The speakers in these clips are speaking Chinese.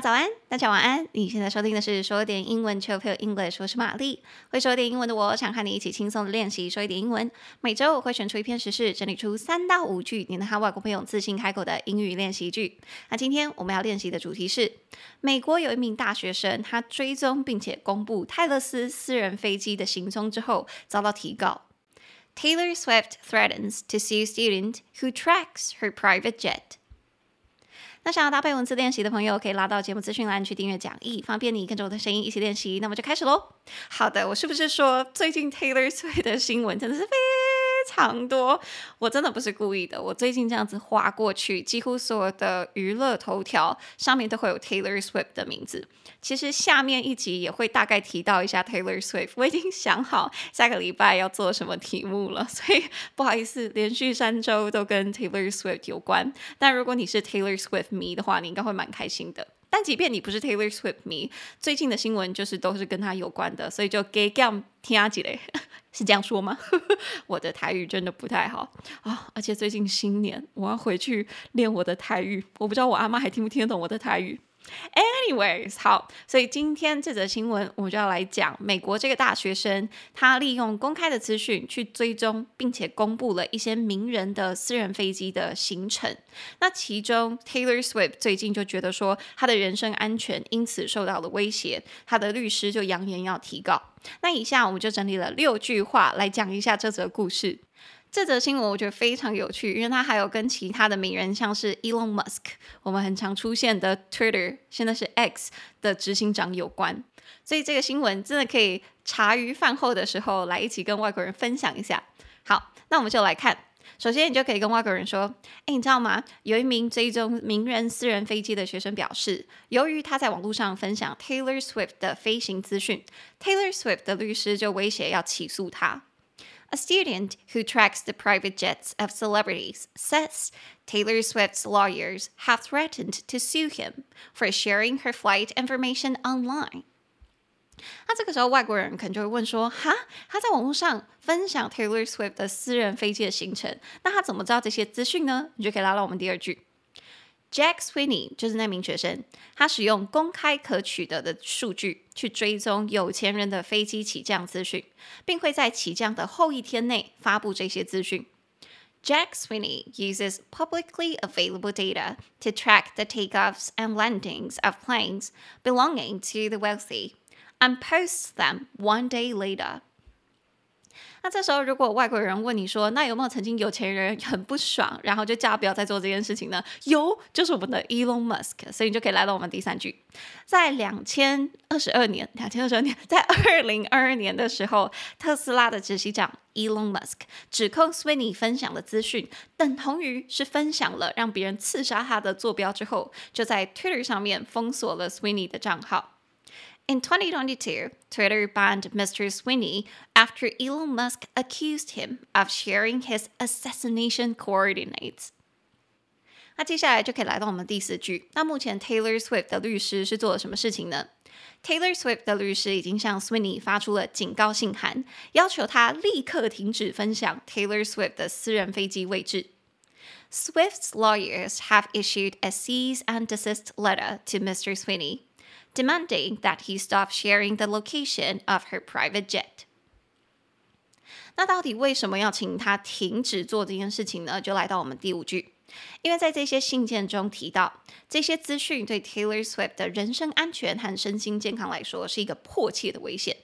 早安，大家晚安。你现在收听的是说点英文 Chill English，我是玛丽。会说点英文的我，想和你一起轻松的练习说一点英文。每周我会选出一篇时事，整理出三到五句你能和外国朋友自信开口的英语练习句。那今天我们要练习的主题是：美国有一名大学生，他追踪并且公布泰勒斯私人飞机的行踪之后，遭到提告。Taylor Swift threatens to sue student who tracks her private jet. 那想要搭配文字练习的朋友，可以拉到节目资讯栏去订阅讲义，方便你跟着我的声音一起练习。那么就开始喽。好的，我是不是说最近 Taylor Swift 的新闻真的是非非常多，我真的不是故意的。我最近这样子划过去，几乎所有的娱乐头条上面都会有 Taylor Swift 的名字。其实下面一集也会大概提到一下 Taylor Swift。我已经想好下个礼拜要做什么题目了，所以不好意思，连续三周都跟 Taylor Swift 有关。但如果你是 Taylor Swift 迷的话，你应该会蛮开心的。但即便你不是 Taylor Swift 迷，最近的新闻就是都是跟他有关的，所以就给讲听几嘞，是这样说吗？我的台语真的不太好啊、而且最近新年我要回去练我的台语，我不知道我阿妈还听不听得懂我的台语。Anyways，好，所以今天这则新闻，我就要来讲美国这个大学生，他利用公开的资讯去追踪，并且公布了一些名人的私人飞机的行程。那其中，Taylor Swift 最近就觉得说，他的人身安全因此受到了威胁，他的律师就扬言要提告。那以下我们就整理了六句话来讲一下这则故事。这则新闻我觉得非常有趣，因为它还有跟其他的名人，像是 Elon Musk，我们很常出现的 Twitter，现在是 X 的执行长有关。所以这个新闻真的可以茶余饭后的时候来一起跟外国人分享一下。好，那我们就来看。首先，你就可以跟外国人说：“哎，你知道吗？有一名追踪名人私人飞机的学生表示，由于他在网络上分享 Taylor Swift 的飞行资讯，Taylor Swift 的律师就威胁要起诉他。” A student who tracks the private jets of celebrities says Taylor Swift's lawyers have threatened to sue him for sharing her flight information online. 那这个时候，外国人可能就会问说：“哈，他在网络上分享 Taylor Swift 的私人飞机的行程，那他怎么知道这些资讯呢？”你就可以拉到我们第二句。 Jack Sweeney 就是那名学生，他使用公开可取得的数据去追踪有钱人的飞机起降资讯，并会在起降的后一天内发布这些资讯。Jack Sweeney uses publicly available data to track the takeoffs and landings of planes belonging to the wealthy and posts them one day later. 那这时候，如果外国人问你说，那有没有曾经有钱人很不爽，然后就叫不要再做这件事情呢？有，就是我们的 Elon Musk。所以你就可以来到我们第三句，在两千二十二年，两千二十二年，在二零二二年的时候，特斯拉的执行长 Elon Musk 指控 Sweeney 分享的资讯等同于是分享了让别人刺杀他的坐标之后，就在 Twitter 上面封锁了 Sweeney 的账号。In 2022, Twitter banned Mr. Sweeney after Elon Musk accused him of sharing his assassination coordinates. 那接下来就可以来到我们第四句。那目前 Taylor Swift 的律师是做了什么事情呢？Taylor Swift 的律师已经向 Sweeney 发出了警告信函，要求他立刻停止分享 Taylor Swift 的私人飞机位置。Swift's lawyers have issued a cease and desist letter to Mr. Sweeney. demanding that he stop sharing the location of her private jet。那到底为什么要请他停止做这件事情呢？就来到我们第五句，因为在这些信件中提到，这些资讯对 Taylor Swift 的人身安全和身心健康来说是一个迫切的危险，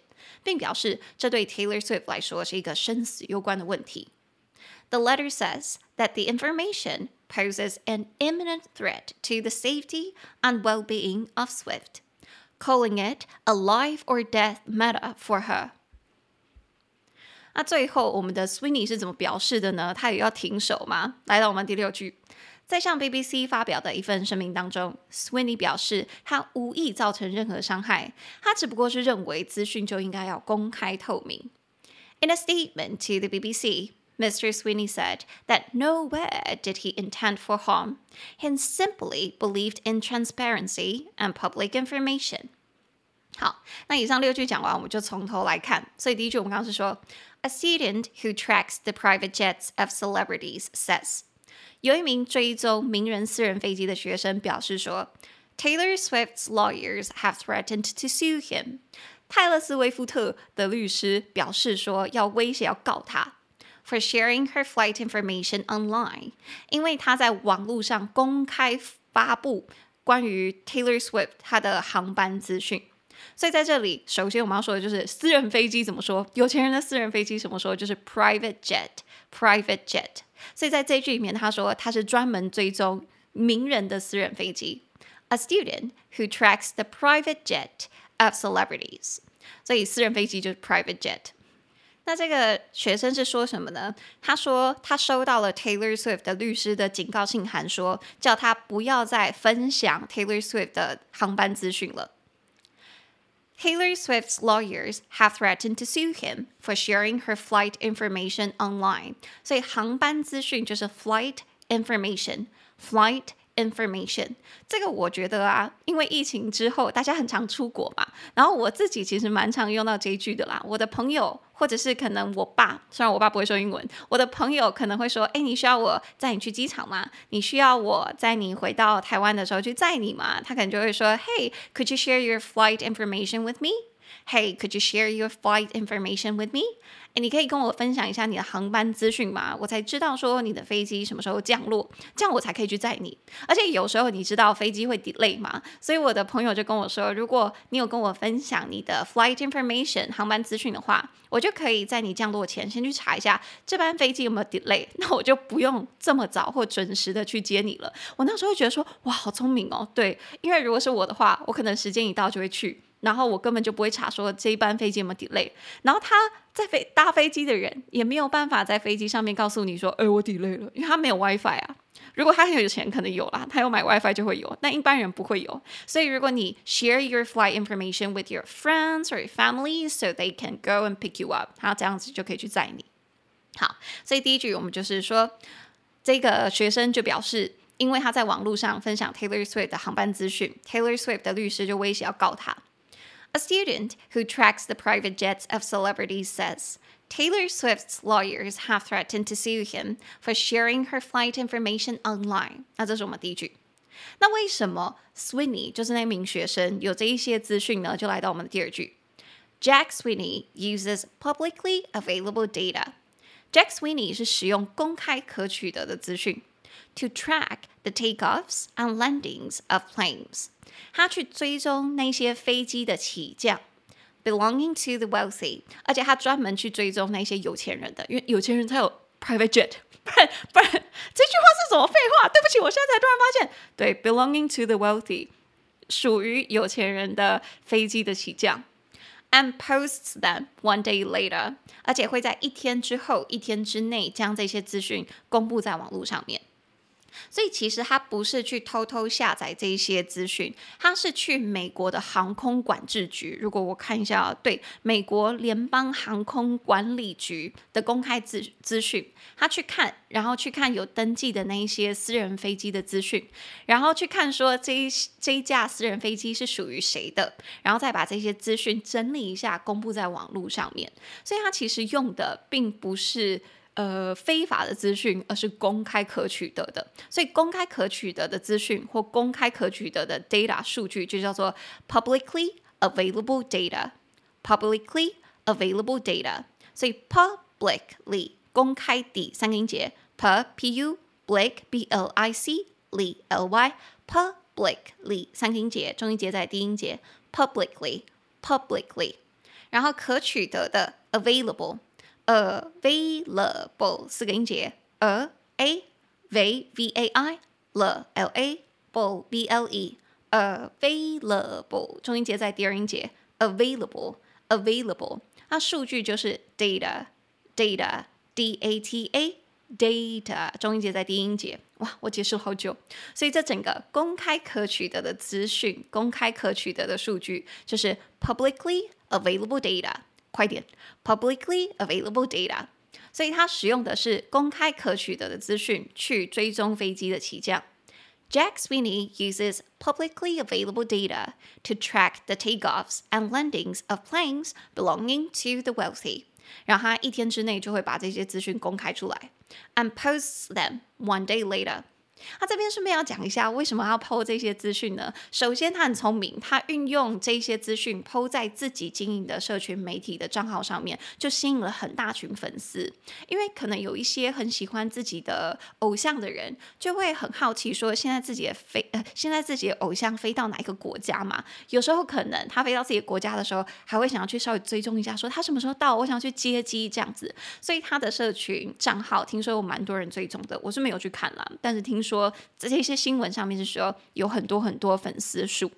并表示这对 Taylor Swift 来说是一个生死攸关的问题。The letter says that the information poses an imminent threat to the safety and well-being of Swift. Calling it a life or death matter for her。那最后，我们的 Sweeney 是怎么表示的呢？他也要停手吗？来到我们第六句，在向 BBC 发表的一份声明当中，Sweeney 表示他无意造成任何伤害，他只不过是认为资讯就应该要公开透明。In a statement to the BBC, Mr. Sweeney said that nowhere did he intend for harm. He simply believed in transparency and public information. 好，那以上六句讲完，我们就从头来看。所以第一句我们刚刚是说，A student who tracks the private jets of celebrities says，有一名追踪名人私人飞机的学生表示说 Taylor Swift's lawyers have threatened to sue him. 泰勒斯·威夫特的律师表示说，要威胁要告他 ，for sharing her flight information online，因为他在网络上公开发布关于 Taylor Swift 他的航班资讯。所以在这里，首先我们要说的就是私人飞机怎么说？有钱人的私人飞机怎么说？就是 private jet，private jet。所以在这句里面，他说他是专门追踪名人的私人飞机。A student who tracks the private jet of celebrities，所以私人飞机就是 private jet。 那这个学生是说什么呢？他说他收到了 Taylor Swift 的律师的警告信函，说叫他不要再分享 Taylor Swift 的航班资讯了。Taylor Swift's lawyers have threatened to sue him for sharing her flight information online。所以航班资讯就是 flight information，flight。 Information，这个我觉得啊，因为疫情之后大家很常出国嘛，然后我自己其实蛮常用到这一句的啦。我的朋友或者是可能我爸，虽然我爸不会说英文，我的朋友可能会说：“哎，你需要我载你去机场吗？你需要我载你回到台湾的时候去载你吗？”他可能就会说：“Hey, could you share your flight information with me? Hey, could you share your flight information with me?” 你可以跟我分享一下你的航班资讯吗？我才知道说你的飞机什么时候降落，这样我才可以去载你。而且有时候你知道飞机会 delay 嘛，所以我的朋友就跟我说，如果你有跟我分享你的 flight information 航班资讯的话，我就可以在你降落前先去查一下这班飞机有没有 delay，那我就不用这么早或准时的去接你了。我那时候会觉得说，哇，好聪明哦，对，因为如果是我的话，我可能时间一到就会去。然后我根本就不会查说这一班飞机有没有 delay，然后他在飞搭飞机的人也没有办法在飞机上面告诉你说，哎，我 delay 了，因为他没有 WiFi 啊。如果他很有钱，可能有啦，他有买 WiFi 就会有，但一般人不会有。所以如果你 share your flight information with your friends or your family so they can go and pick you up，他这样子就可以去载你。好，所以第一句我们就是说，这个学生就表示，因为他在网络上分享 Taylor Swift 的航班资讯，Taylor Swift 的律师就威胁要告他。A student who tracks the private jets of celebrities says Taylor Swift's lawyers have threatened to sue him for sharing her flight information online。那这是我们第一句。那为什么 Sweeney 就是那名学生有这一些资讯呢？就来到我们的第二句。Jack Sweeney uses publicly available data。Jack Sweeney 是使用公开可取得的资讯。 to track the takeoffs and landings of planes，他去追踪那些飞机的起降，belonging to the wealthy，而且他专门去追踪那些有钱人的，因为有钱人才有 private jet，不然不然这句话是什么废话？对不起，我现在才突然发现，对，belonging to the wealthy，属于有钱人的飞机的起降，and posts them one day later，而且会在一天之后，一天之内将这些资讯公布在网络上面。 所以其实他不是去偷偷下载这些资讯，他是去美国的航空管制局。如果我看一下，对，美国联邦航空管理局的公开资资讯，他去看，然后去看有登记的那一些私人飞机的资讯，然后去看说这一这一架私人飞机是属于谁的，然后再把这些资讯整理一下，公布在网络上面。所以他其实用的并不是。呃，非法的资讯，而是公开可取得的。所以，公开可取得的资讯或公开可取得的 data 数据，就叫做 publicly available data。publicly available data。所以，publicly 公开的三个音节，p p u blick b l i c l l y publicly 三个音节，重音节在第一音节，publicly publicly。然后可取得的 available。Available 四个音节，a a v v a i l l a b b l e available 重音节在第二音节，available available 它数据就是 data data d a t a data 重音节在第一音节，哇，我解释了好久，所以这整个公开可取得的资讯，公开可取得的数据就是 publicly available data。快点，publicly available data，所以它使用的是公开可取得的资讯去追踪飞机的起降。Jack Sweeney uses publicly available data to track the takeoffs and landings of planes belonging to the wealthy。然后他一天之内就会把这些资讯公开出来，and posts them one day later。 他这边顺便要讲一下，为什么要剖这些资讯呢？首先，他很聪明，他运用这些资讯剖在自己经营的社群媒体的账号上面，就吸引了很大群粉丝。因为可能有一些很喜欢自己的偶像的人，就会很好奇说，现在自己的飞呃，现在自己的偶像飞到哪一个国家嘛？有时候可能他飞到自己的国家的时候，还会想要去稍微追踪一下，说他什么时候到，我想去接机这样子。所以他的社群账号听说有蛮多人追踪的，我是没有去看啦，但是听说。这些新闻上面是说有很多很多粉丝数。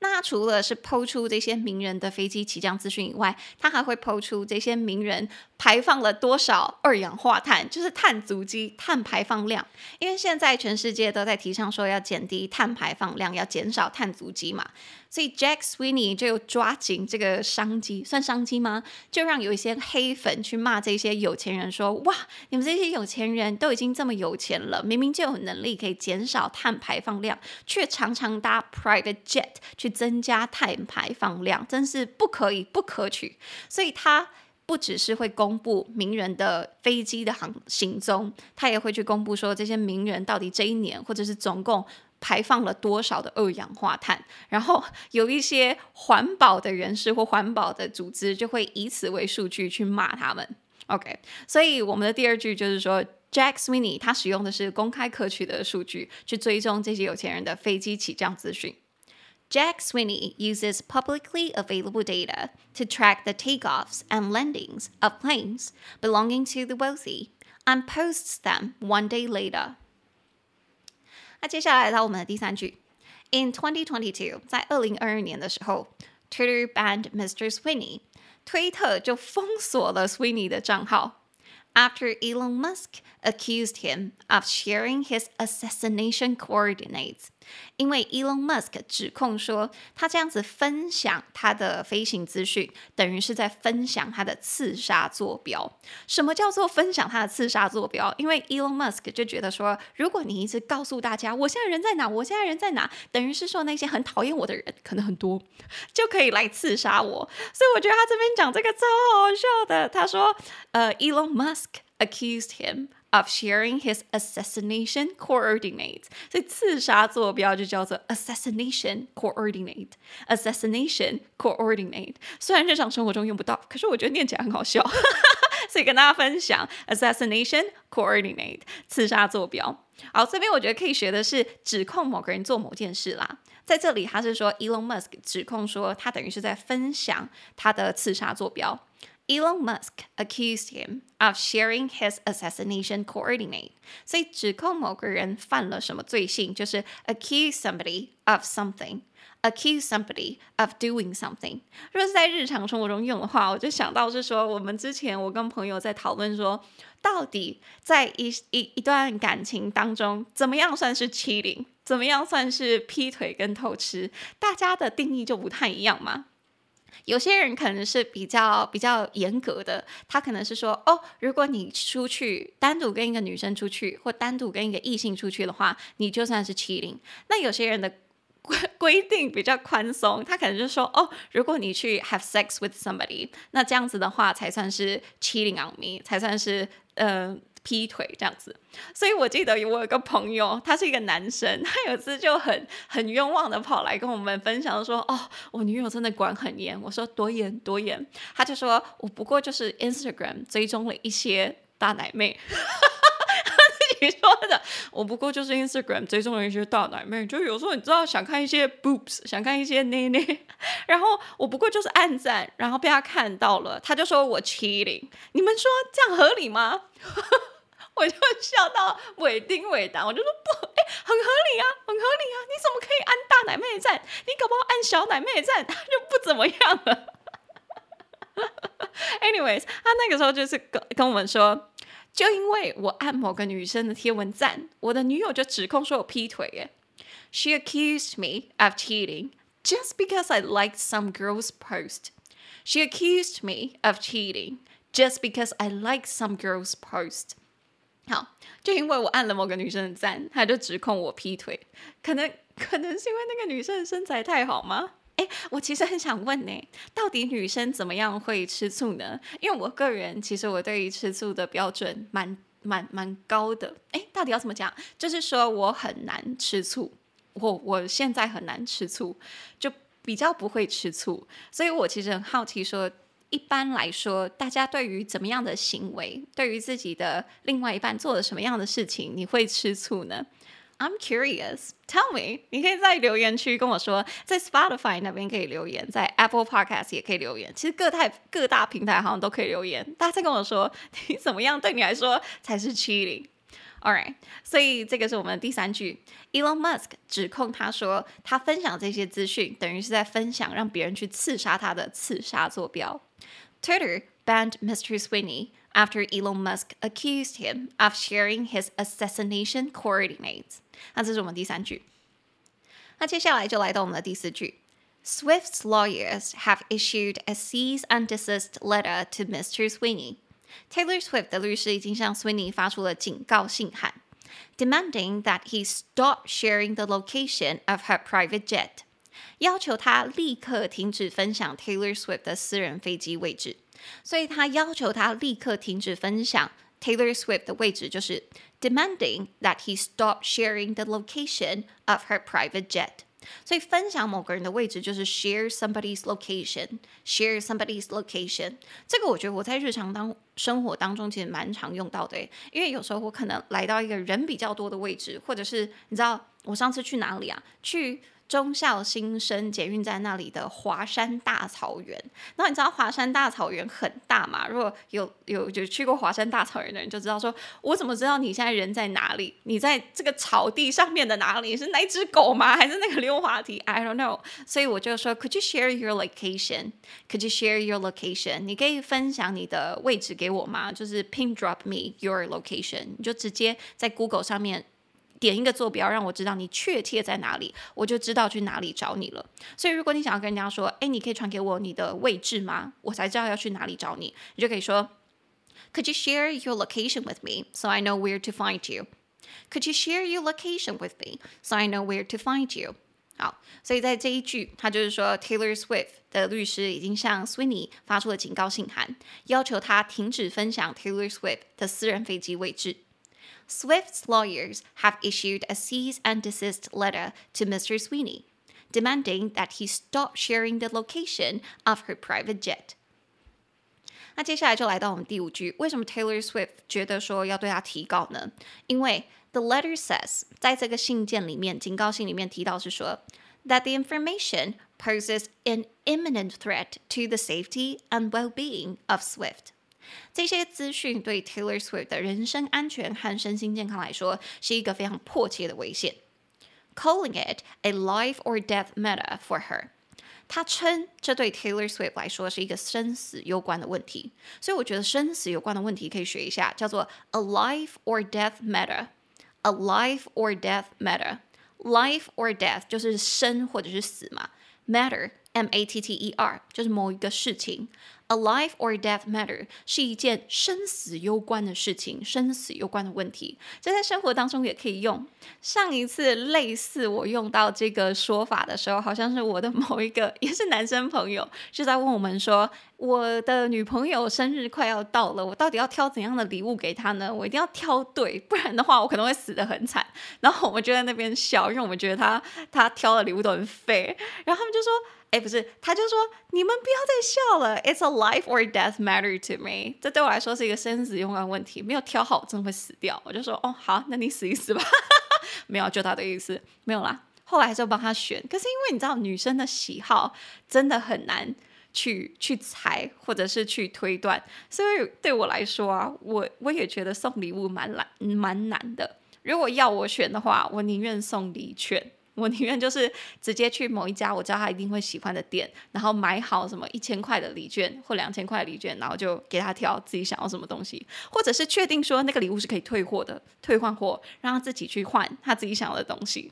那除了是抛出这些名人的飞机起降资讯以外，他还会抛出这些名人排放了多少二氧化碳，就是碳足迹、碳排放量。因为现在全世界都在提倡说要减低碳排放量，要减少碳足迹嘛。所以 Jack Sweeney 就抓紧这个商机，算商机吗？就让有一些黑粉去骂这些有钱人说：“哇，你们这些有钱人都已经这么有钱了，明明就有能力可以减少碳排放量，却常常搭 private jet 去增加碳排放量，真是不可以，不可取。”所以他不只是会公布名人的飞机的航行踪，他也会去公布说这些名人到底这一年或者是总共。排放了多少的二氧化碳？然后有一些环保的人士或环保的组织就会以此为数据去骂他们。OK，所以我们的第二句就是说，Jack Sweeney 他使用的是公开可取的数据去追踪这些有钱人的飞机起降资讯。Jack Sweeney uses publicly available data to track the takeoffs and landings of planes belonging to the wealthy and posts them one day later. 那接下来到我们的第三句，In 2022，在二零二二年的时候，Twitter banned Mr. Sweeney，推特就封锁了 Sweeney 的账号，After Elon Musk accused him of sharing his assassination coordinates。 因为 Elon Musk 指控说，他这样子分享他的飞行资讯，等于是在分享他的刺杀坐标。什么叫做分享他的刺杀坐标？因为 Elon Musk 就觉得说，如果你一直告诉大家我现在人在哪，我现在人在哪，等于是说那些很讨厌我的人可能很多，就可以来刺杀我。所以我觉得他这边讲这个超好笑的。他说，呃，Elon Musk accused him。Of sharing his assassination coordinates，所以刺杀坐标就叫做 assassination coordinate，assassination coordinate。虽然日常生活中用不到，可是我觉得念起来很好笑，所以跟大家分享 assassination coordinate，刺杀坐标。好，这边我觉得可以学的是指控某个人做某件事啦。在这里他是说 Elon Musk 指控说他等于是在分享他的刺杀坐标。Elon Musk accused him of sharing his assassination coordinate，所以指控某个人犯了什么罪行，就是 accuse somebody of something，accuse somebody of doing something。如果是在日常生活中用的话，我就想到是说，我们之前我跟朋友在讨论说，到底在一一一段感情当中，怎么样算是 cheating，怎么样算是劈腿跟偷吃，大家的定义就不太一样嘛。有些人可能是比较比较严格的，他可能是说，哦，如果你出去单独跟一个女生出去，或单独跟一个异性出去的话，你就算是 cheating。那有些人的规规定比较宽松，他可能就说，哦，如果你去 have sex with somebody，那这样子的话才算是 cheating on me，才算是呃。劈腿这样子，所以我记得我有个朋友，他是一个男生，他有次就很很冤枉的跑来跟我们分享说，哦，我女友真的管很严。我说多严多严，他就说我不过就是 Instagram 追踪了一些大奶妹，你说的，我不过就是 Instagram 追踪了一些大奶妹，就有时候你知道想看一些 boobs，想看一些内内，然后我不过就是暗赞，然后被他看到了，他就说我 cheating，你们说这样合理吗？我就笑到尾丁尾当，我就说不，哎，很合理啊，很合理啊，你怎么可以按大奶妹赞？你搞不好按小奶妹赞，他就不怎么样了。Anyways，他那个时候就是跟跟我们说，就因为我按某个女生的贴文赞，我的女友就指控说我劈腿耶。She accused me of cheating just because I liked some girl's post. She accused me of cheating just because I liked some girl's post. 好，就因为我按了某个女生的赞，他就指控我劈腿，可能可能是因为那个女生的身材太好吗？诶，我其实很想问呢，到底女生怎么样会吃醋呢？因为我个人其实我对于吃醋的标准蛮蛮蛮高的。诶，到底要怎么讲？就是说我很难吃醋，我我现在很难吃醋，就比较不会吃醋。所以我其实很好奇，说一般来说，大家对于怎么样的行为，对于自己的另外一半做了什么样的事情，你会吃醋呢？I'm curious. Tell me. 你可以在留言区跟我说，在 Spotify 那边可以留言，在 Apple Podcast 也可以留言。其实各大各大平台好像都可以留言。大家在跟我说，你怎么样对你来说才是 cheating? Alright. 所以这个是我们的第三句。Elon Musk 指控他说，他分享这些资讯等于是在分享让别人去刺杀他的刺杀坐标。Twitter banned Mr. Sweeney after Elon Musk accused him of sharing his assassination coordinates. 那这是我们第三句。那接下来就来到我们的第四句。Swift's lawyers have issued a cease and desist letter to Mr. Sweeney. Taylor Swift 的律师已经向 Sweeney 发出了警告信函，demanding that he stop sharing the location of her private jet， 要求他立刻停止分享 Taylor Swift 的私人飞机位置。所以他要求他立刻停止分享 Taylor Swift 的位置，就是 demanding that he stop sharing the location of her private jet。所以分享某个人的位置就是 share somebody's location，share somebody's location。这个我觉得我在日常当生活当中其实蛮常用到的，因为有时候我可能来到一个人比较多的位置，或者是你知道我上次去哪里啊？去。忠孝新生捷运站那里的华山大草原，然后你知道华山大草原很大嘛？如果有有就去过华山大草原的人就知道说，我怎么知道你现在人在哪里？你在这个草地上面的哪里？是那只狗吗？还是那个溜滑梯？I don't know。所以我就说，Could you share your location？Could you share your location？你可以分享你的位置给我吗？就是 pin drop me your location，你就直接在 Google 上面。点一个坐标，让我知道你确切在哪里，我就知道去哪里找你了。所以，如果你想要跟人家说，哎，你可以传给我你的位置吗？我才知道要去哪里找你。你就可以说，Could you share your location with me so I know where to find you? Could you share your location with me so I know where to find you? 好，所以在这一句，他就是说，Taylor Swift 的律师已经向 Swinney 发出了警告信函，要求他停止分享 Taylor Swift 的私人飞机位置。Swift's lawyers have issued a cease and desist letter to Mr. Sweeney, demanding that he stop sharing the location of her private jet. 那接下来就来到我们第五句，为什么 Taylor Swift 觉得说要对他提告呢？因为 the letter says，在这个信件里面，警告信里面提到是说，that the information poses an imminent threat to the safety and well-being of Swift。 这些资讯对 Taylor Swift 的人身安全和身心健康来说是一个非常迫切的危险，calling it a life or death matter for her。他称这对 Taylor Swift 来说是一个生死攸关的问题，所以我觉得生死攸关的问题可以学一下，叫做 a life or death matter。a life or death matter，life or death 就是生或者是死嘛，matter M A T T E R 就是某一个事情。A life or death matter 是一件生死攸关的事情，生死攸关的问题，这在生活当中也可以用。上一次类似我用到这个说法的时候，好像是我的某一个也是男生朋友，就在问我们说，我的女朋友生日快要到了，我到底要挑怎样的礼物给她呢？我一定要挑对，不然的话我可能会死得很惨。然后我们就在那边笑，因为我们觉得他他挑的礼物都很废。然后他们就说。哎，不是，他就说你们不要再笑了。It's a life or death matter to me。这对我来说是一个生死攸关问题，没有挑好，真的会死掉。我就说，哦，好，那你死一死吧。没有，就他的意思，没有啦。后来还是帮他选，可是因为你知道，女生的喜好真的很难去去猜，或者是去推断，所以对我来说啊，我我也觉得送礼物蛮难蛮难的。如果要我选的话，我宁愿送礼券。我宁愿就是直接去某一家我知道他一定会喜欢的店，然后买好什么一千块的礼券或两千块的礼券，然后就给他挑自己想要什么东西，或者是确定说那个礼物是可以退货的，退换货，让他自己去换他自己想要的东西。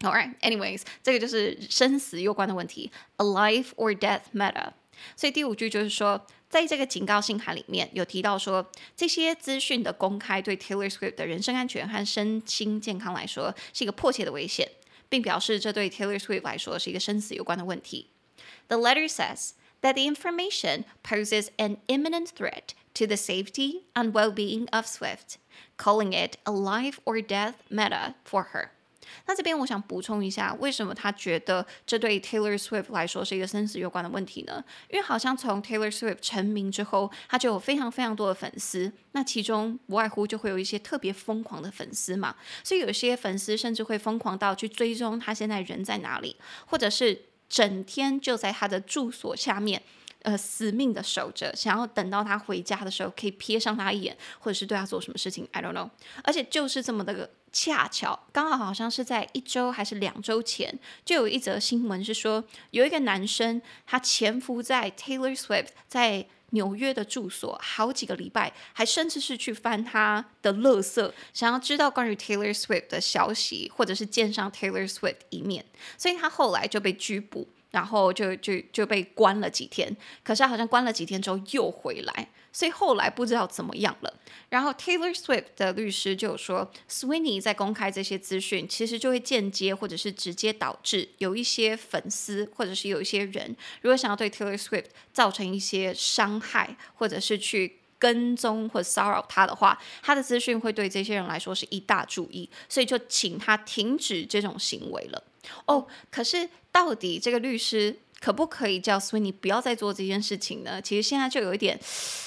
All right, anyways，这个就是生死攸关的问题，a life or death matter。所以第五句就是说，在这个警告信函里面有提到说，这些资讯的公开对 Taylor Swift 的人身安全和身心健康来说是一个迫切的危险。并表示这对 Taylor Swift 来说是一个生死攸关的问题。The letter says that the information poses an imminent threat to the safety and well-being of Swift, calling it a life or death matter for her. 那这边我想补充一下，为什么他觉得这对 Taylor Swift 来说是一个生死攸关的问题呢？因为好像从 Taylor Swift 成名之后，他就有非常非常多的粉丝，那其中不外乎就会有一些特别疯狂的粉丝嘛，所以有些粉丝甚至会疯狂到去追踪他现在人在哪里，或者是整天就在他的住所下面。呃，死命的守着，想要等到他回家的时候可以瞥上他一眼，或者是对他做什么事情，I don't know。而且就是这么的个恰巧，刚好好像是在一周还是两周前，就有一则新闻是说，有一个男生他潜伏在 Taylor Swift 在纽约的住所好几个礼拜，还甚至是去翻他的垃圾，想要知道关于 Taylor Swift 的消息，或者是见上 Taylor Swift 一面，所以他后来就被拘捕。然后就就就被关了几天，可是好像关了几天之后又回来，所以后来不知道怎么样了。然后 Taylor Swift 的律师就说，Swinney 在公开这些资讯，其实就会间接或者是直接导致有一些粉丝或者是有一些人，如果想要对 Taylor Swift 造成一些伤害，或者是去跟踪或骚扰他的话，他的资讯会对这些人来说是一大注意，所以就请他停止这种行为了。哦，可是到底这个律师可不可以叫 Sweeney 不要再做这件事情呢？其实现在就有一点，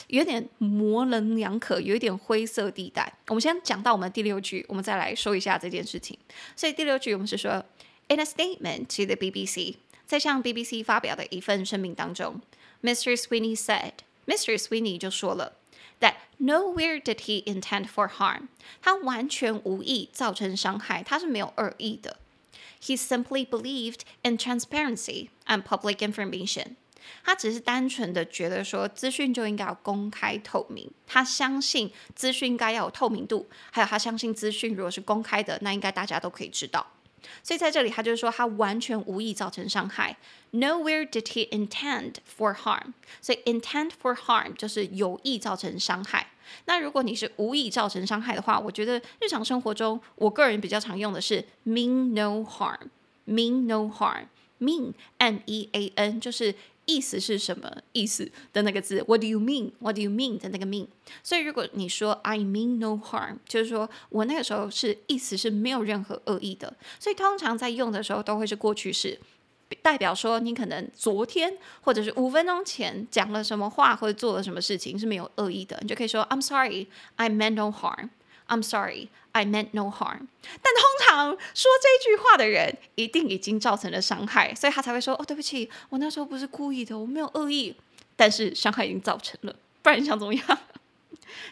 有点模棱两可，有一点灰色地带。我们先讲到我们的第六句，我们再来说一下这件事情。所以第六句我们是说，In a statement to the BBC，在向 BBC 发表的一份声明当中，Mr. Sweeney said，Mr. Sweeney 就说了，that nowhere did he intend for harm，他完全无意造成伤害，他是没有恶意的。He simply believed in transparency and public information。他只是单纯的觉得说，资讯就应该要公开透明。他相信资讯应该要有透明度，还有他相信资讯如果是公开的，那应该大家都可以知道。所以在这里，他就是说他完全无意造成伤害。Nowhere did he intend for harm。所以 intend for harm 就是有意造成伤害。那如果你是无意造成伤害的话，我觉得日常生活中，我个人比较常用的是 mean no harm。mean no harm。mean m e a n 就是意思是什么意思的那个字。What do you mean? What do you mean 的那个 mean。所以如果你说 I mean no harm，就是说我那个时候是意思是没有任何恶意的。所以通常在用的时候都会是过去式。代表说你可能昨天或者是五分钟前讲了什么话或者做了什么事情是没有恶意的，你就可以说 I'm sorry, I meant no harm. I'm sorry, I meant no harm. 但通常说这句话的人一定已经造成了伤害，所以他才会说哦，对不起，我那时候不是故意的，我没有恶意，但是伤害已经造成了，不然你想怎么样？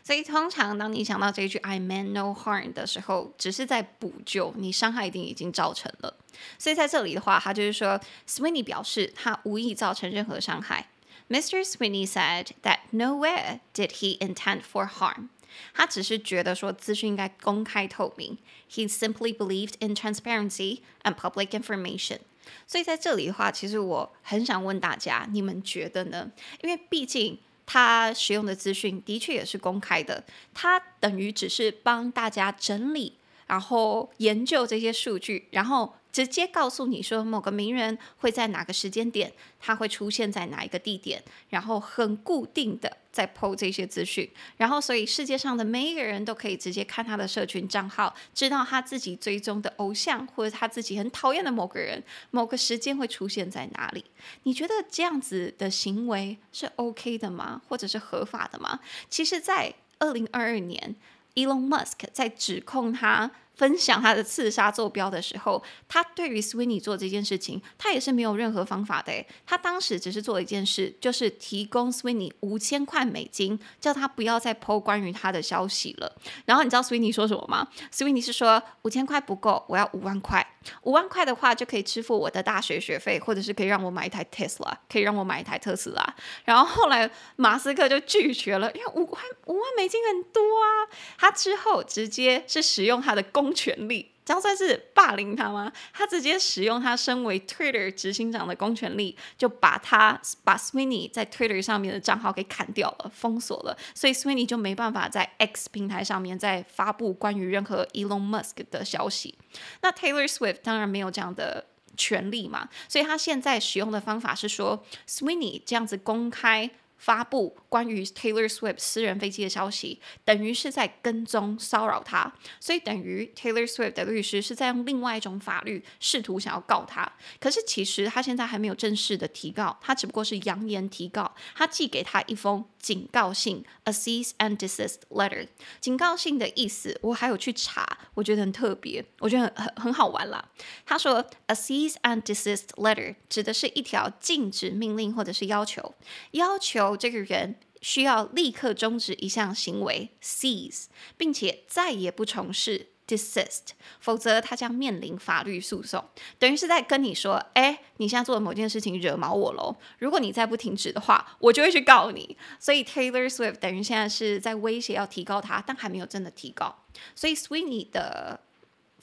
所以通常当你想到这一句 "I meant no harm" 的时候，只是在补救，你伤害一定已经造成了。所以在这里的话，他就是说，Sweeney 表示他无意造成任何伤害。Mr. Sweeney said that nowhere did he intend for harm。他只是觉得说资讯应该公开透明。He simply believed in transparency and public information。所以在这里的话，其实我很想问大家，你们觉得呢？因为毕竟。他使用的资讯的确也是公开的，他等于只是帮大家整理，然后研究这些数据，然后。直接告诉你说某个名人会在哪个时间点，他会出现在哪一个地点，然后很固定的在 po 这些资讯，然后所以世界上的每一个人都可以直接看他的社群账号，知道他自己追踪的偶像或者他自己很讨厌的某个人，某个时间会出现在哪里？你觉得这样子的行为是 OK 的吗？或者是合法的吗？其实，在二零二二年，Elon Musk 在指控他。分享他的刺杀坐标的时候，他对于 Sweeney 做这件事情，他也是没有任何方法的。他当时只是做了一件事，就是提供 Sweeney 五千块美金，叫他不要再 po 关于他的消息了。然后你知道 Sweeney 说什么吗？Sweeney 是说五千块不够，我要五万块。五万块的话就可以支付我的大学学费，或者是可以让我买一台 Tesla，可以让我买一台特斯拉。然后后来马斯克就拒绝了，因为五万五万美金很多啊。他之后直接是使用他的公公权力，这样算是霸凌他吗？他直接使用他身为 Twitter 执行长的公权力，就把他把 Sweeney 在 Twitter 上面的账号给砍掉了，封锁了，所以 Sweeney 就没办法在 X 平台上面再发布关于任何 Elon Musk 的消息。那 Taylor Swift 当然没有这样的权利嘛，所以他现在使用的方法是说，Sweeney 这样子公开。发布关于 Taylor Swift 私人飞机的消息，等于是在跟踪骚扰他，所以等于 Taylor Swift 的律师是在用另外一种法律试图想要告他。可是其实他现在还没有正式的提告，他只不过是扬言提告。他寄给他一封警告信，a cease and desist letter。警告信的意思我还有去查，我觉得很特别，我觉得很很很好玩啦。他说 a cease and desist letter 指的是一条禁止命令或者是要求，要求。这个人需要立刻终止一项行为，cease，并且再也不从事，desist，否则他将面临法律诉讼。等于是在跟你说，哎，你现在做的某件事情惹毛我喽，如果你再不停止的话，我就会去告你。所以 Taylor Swift 等于现在是在威胁要提高他，但还没有真的提高。所以 Sweeney 的。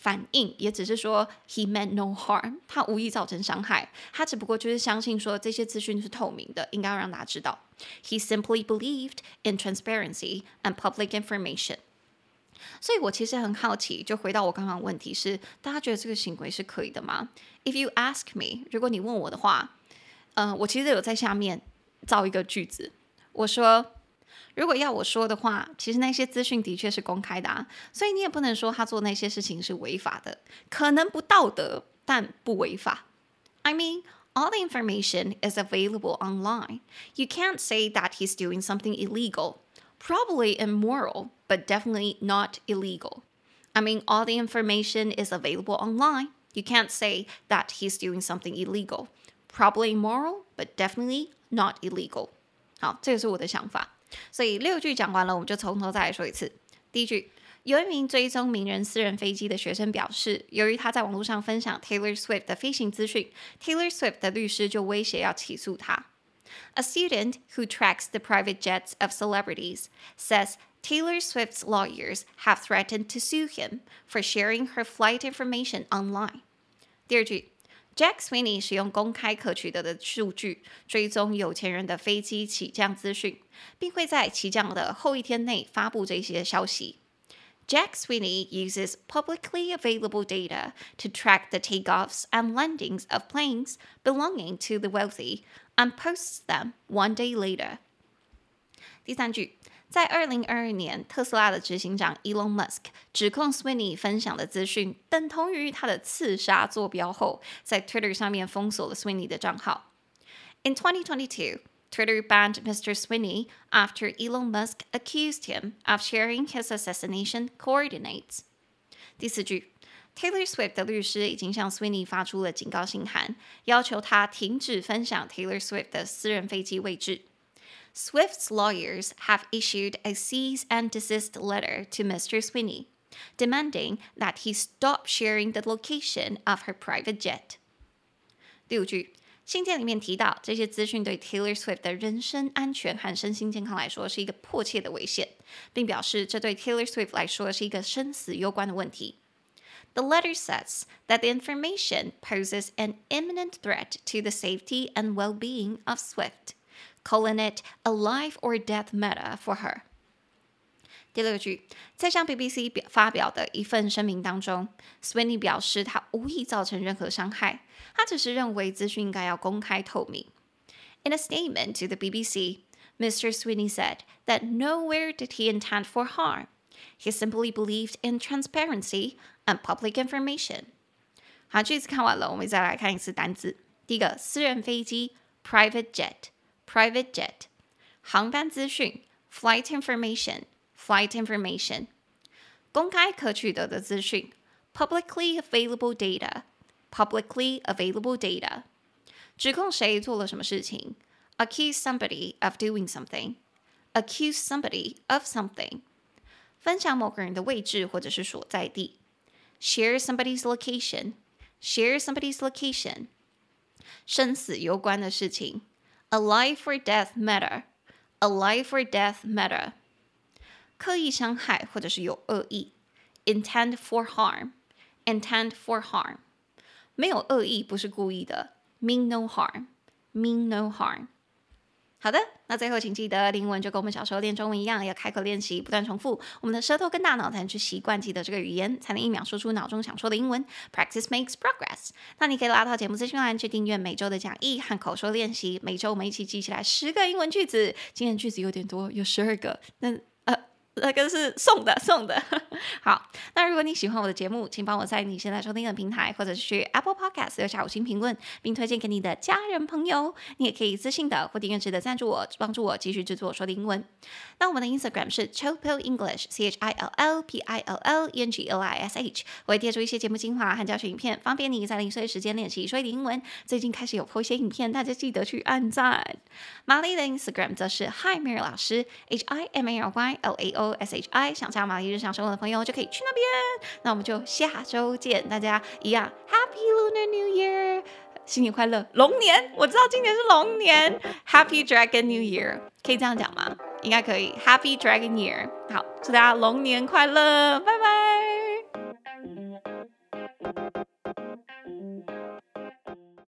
反应也只是说 he meant no harm，他无意造成伤害，他只不过就是相信说这些资讯是透明的，应该要让大家知道。He simply believed in transparency and public information。所以我其实很好奇，就回到我刚刚的问题是，大家觉得这个行为是可以的吗？If you ask me，如果你问我的话，嗯、呃，我其实有在下面造一个句子，我说。如果要我说的话，其实那些资讯的确是公开的啊，所以你也不能说他做那些事情是违法的，可能不道德，但不违法。I mean, all the information is available online. You can't say that he's doing something illegal. Probably immoral, but definitely not illegal. I mean, all the information is available online. You can't say that he's doing something illegal. Probably immoral, but definitely not illegal. 好，这个是我的想法。所以六句讲完了，我们就从头再来说一次。第一句， 有一名追踪名人私人飞机的学生表示，由于他在网络上分享 Taylor Swift 的飞行资讯，Taylor Swift 的律师就威胁要起诉他。A student who tracks the private jets of celebrities says Taylor Swift's lawyers have threatened to sue him for sharing her flight information online。第二句。Jack Sweeney 使用公开可取得的数据追踪有钱人的飞机起降资讯，并会在起降的后一天内发布这些消息。Jack Sweeney uses publicly available data to track the takeoffs and landings of planes belonging to the wealthy and posts them one day later. 第三句。在二零二二年，特斯拉的执行长 Elon Musk 指控 Sweeney 分享的资讯等同于他的刺杀坐标后，在 Twitter 上面封锁了 Sweeney 的账号。In 2022, Twitter banned Mr. Sweeney after Elon Musk accused him of sharing his assassination coordinates. 第四句，Taylor Swift 的律师已经向 Sweeney 发出了警告信函，要求他停止分享 Taylor Swift 的私人飞机位置。Swift's lawyers have issued a cease and desist letter to Mr. Sweeney, demanding that he stop sharing the location of her private jet. 第五句， 信件里面提到，这些资讯对 Taylor Swift 的人身安全和身心健康来说是一个迫切的危险，并表示这对 Taylor Swift 来说是一个生死攸关的问题。The letter says that the information poses an imminent threat to the safety and well-being of Swift. Calling it a life or death matter for her。 第六句，在向 BBC 表发表的一份声明当中，Sweeney 表示他无意造成任何伤害，他只是认为资讯应该要公开透明。In a statement to the BBC, Mr. Sweeney said that nowhere did he intend for harm. He simply believed in transparency and public information。好，句子看完了，我们再来看一次单字。第一个，私人飞机 （private jet）。private jet，航班资讯，flight information，flight information，公开可取得的资讯，publicly available data，publicly available data，指控谁做了什么事情，accuse somebody of doing something，accuse somebody of something，分享某个人的位置或者是所在地，share somebody's location，share somebody's location，生死攸关的事情。A life or death matter. A life or death matter. 刻意伤害或者是有恶意。Intend for harm. Intend for harm. 没有恶意，不是故意的。Mean no harm. Mean no harm. 好的，那最后请记得，英文就跟我们小时候练中文一样，要开口练习，不断重复，我们的舌头跟大脑才能去习惯记得这个语言，才能一秒说出脑中想说的英文。Practice makes progress。那你可以拉到节目资讯栏去订阅每周的讲义和口说练习，每周我们一起记起来十个英文句子。今天句子有点多，有十二个，那。那个是送的，送的。好，那如果你喜欢我的节目，请帮我在你现在收听的平台，或者是去 Apple Podcast 留下五星评论，并推荐给你的家人朋友。你也可以私信的或订阅式的赞助我，帮助我继续制作说的英文。那我们的 Instagram 是 Chillpill English，C H I L L P I L L E N G L I S H。我会贴出一些节目精华和教学影片，方便你在零碎时间练习说一点英文。最近开始有播一些影片，大家记得去按赞。玛丽的 Instagram 则是 Hi Mary 老师，H I M A R Y L A O。S H I 想加玛丽日常生活的朋友就可以去那边，那我们就下周见，大家一样 Happy Lunar New Year，新年快乐，龙年，我知道今年是龙年，Happy Dragon New Year，可以这样讲吗？应该可以，Happy Dragon Year，好，祝大家龙年快乐，拜拜。